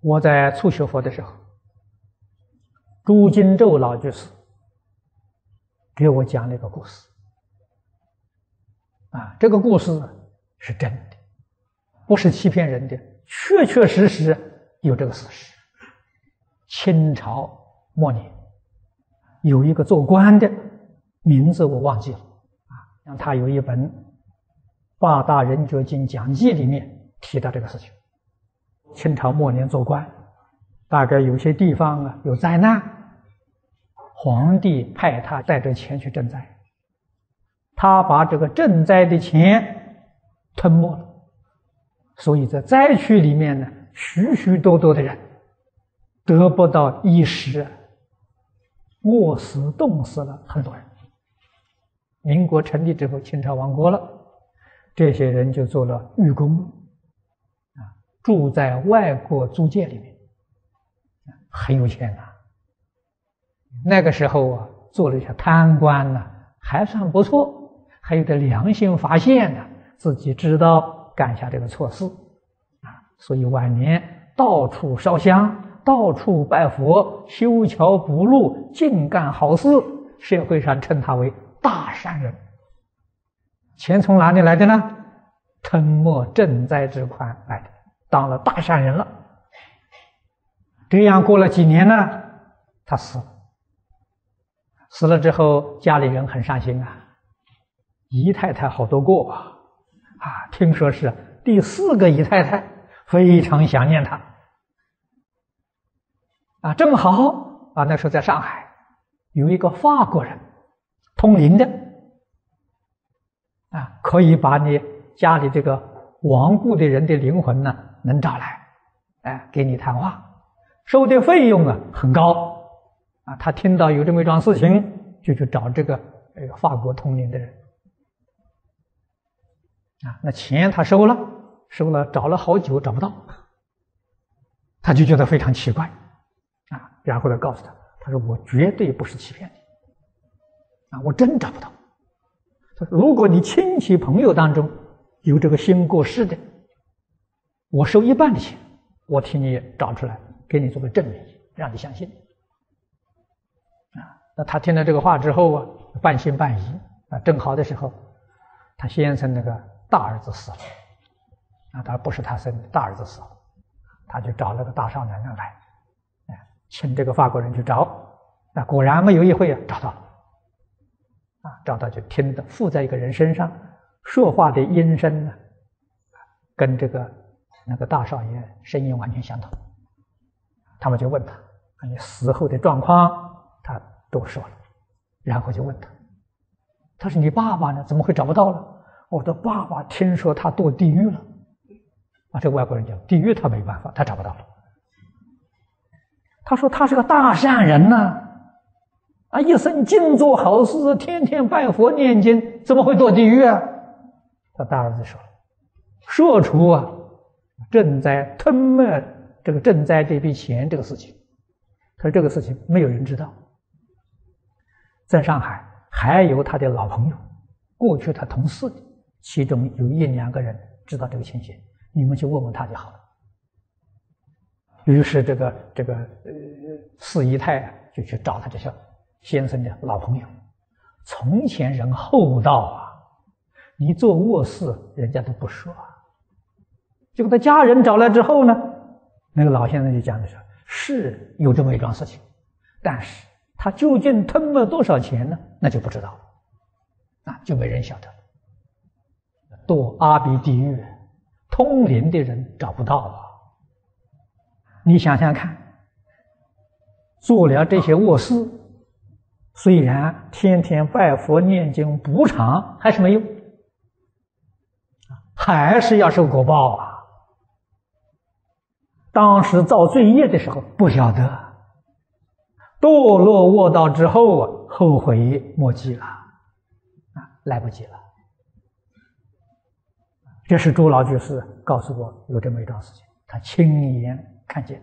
我在初学佛的时候，朱金洲老居士给我讲了一个故事。啊，这个故事是真的，不是欺骗人的，确确实实有这个事实。清朝末年，有一个做官的，名字我忘记了。啊，让他有一本《八大人觉经讲义》里面提到这个事情。清朝末年做官，大概有些地方啊有灾难，皇帝派他带着钱去赈灾，他把这个赈灾的钱吞没了，所以在灾区里面呢，许许多多的人得不到衣食，饿死、冻死了很多人。民国成立之后，清朝亡国了，这些人就做了狱工。住在外国租界里面，很有钱呐。那个时候啊，做了一些贪官呢，还算不错，还有点良心发现呢，自己知道干下这个错事啊，所以晚年到处烧香，到处拜佛，修桥补路，尽干好事，社会上称他为大善人。钱从哪里来的呢？吞没赈灾之款来的。当了大善人了，这样过了几年呢，他死了。死了之后，家里人很伤心啊，姨太太好多个啊，啊，听说是第四个姨太太非常想念他，啊，正好啊，那时候在上海有一个法国人，通灵的，啊，可以把你家里这个亡故的人的灵魂呢。能找来，哎，给你谈话，收的费用啊很高，啊，他听到有这么一桩事情，就去找这个这个法国通灵的人，啊，那钱他收了，收了，找了好久找不到，他就觉得非常奇怪，啊，然后呢告诉他，他说我绝对不是欺骗你，啊，我真找不到，他说如果你亲戚朋友当中有这个新过世的。我收一半的钱，我替你找出来，给你做个证明，让你相信。啊，那他听了这个话之后啊，半信半疑。啊，正好的时候，他先生那个大儿子死了，啊，他不是他生的，大儿子死了，他就找了个大少奶奶来，请这个法国人去找，那果然没有一会啊，找到了，啊，找到就听得附在一个人身上，说话的音声呢，跟这个。那个大少爷声音完全相同，他们就问他：“你死后的状况？”他都说了，然后就问他：“他说你爸爸呢？怎么会找不到了？”我的爸爸听说他堕地狱了。啊，这个外国人讲地狱他没办法，他找不到了。他说他是个大善人呐，啊，一生尽做好事，天天拜佛念经，怎么会堕地狱啊？他大儿子说：“说出啊。”赈灾吞没这个赈灾这笔钱这个事情，他说这个事情没有人知道。在上海还有他的老朋友，过去他同事，其中有一两个人知道这个情形，你们去问问他就好了。于是这个这个呃四姨太啊就去找他这些先生的老朋友。从前人厚道啊，你做卧事人家都不说。结果他家人找来之后呢，那个老先生就讲的说，是有这么一桩事情，但是他究竟吞没多少钱呢？那就不知道了，啊，就没人晓得了。堕阿鼻地狱，通灵的人找不到啊。你想想看，做了这些卧事，虽然天天拜佛念经补偿，还是没用，还是要受果报啊。当时造罪业的时候不晓得，堕落卧道之后啊，后悔莫及了，啊，来不及了。这是朱老居士告诉我有这么一段事情，他亲眼看见。